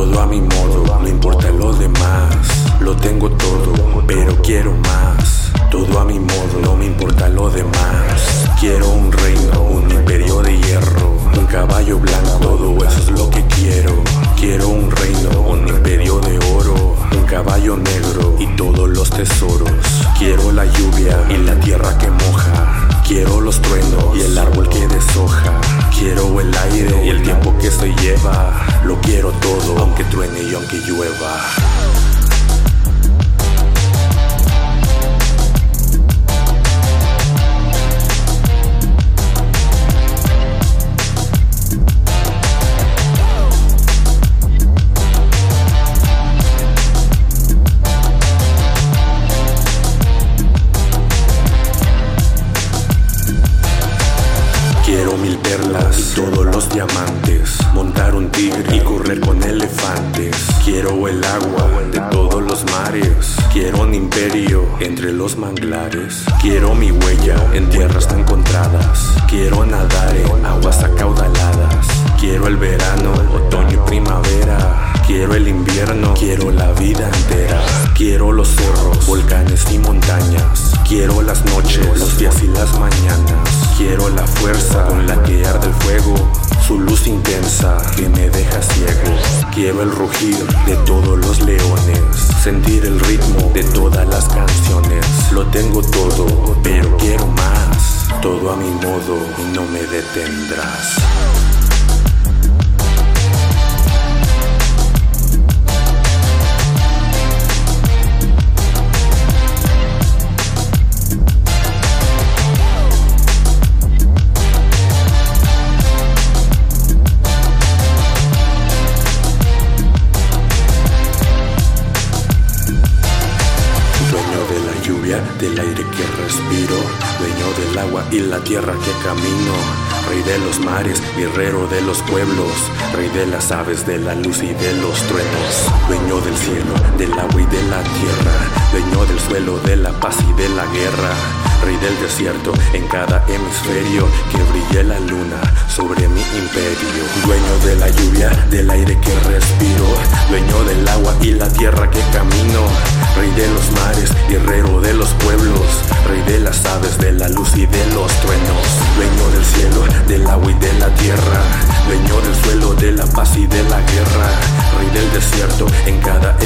todo a mi modo, no importa lo demás. Lo tengo todo, pero quiero más. Todo a mi modo, no me importa lo demás. Quiero un reino, un imperio de hierro, un caballo blanco, todo eso es lo que quiero. Quiero un reino, un imperio de oro, un caballo negro y todos los tesoros. Quiero la lluvia y la tierra que moja. Quiero los truenos y el árbol que deshoja. Quiero el aire y el tiempo que esto lleva. Lo quiero todo, aunque truene y aunque llueva. Quiero mil perlas y todos los diamantes. Montar un tigre y correr con elefantes. Quiero el agua de todos los mares. Quiero un imperio entre los manglares. Quiero mi huella en tierras no encontradas. Quiero nadar en aguas acaudaladas. Quiero el verano, otoño y primavera. Quiero el invierno, quiero la vida entera. Quiero los cerros, volcanes y montañas. Quiero las noches, los días y las mañanas. Quiero la fuerza con la que arde el fuego, su luz intensa que me deja ciego. Quiero el rugir de todos los leones, sentir el ritmo de todas las canciones. Lo tengo todo, pero quiero más. Todo a mi modo y no me detendrás. Respiro, dueño del agua y la tierra que camino, rey de los mares, guerrero de los pueblos, rey de las aves, de la luz y de los truenos, dueño del cielo, del agua y de la tierra, dueño del suelo, de la paz y de la guerra, rey del desierto, en cada hemisferio, que brille la luna sobre mi imperio, dueño de la lluvia, del aire que respiro, dueño del agua y la tierra que camino, rey de los mares, guerrero rey del desierto, en cada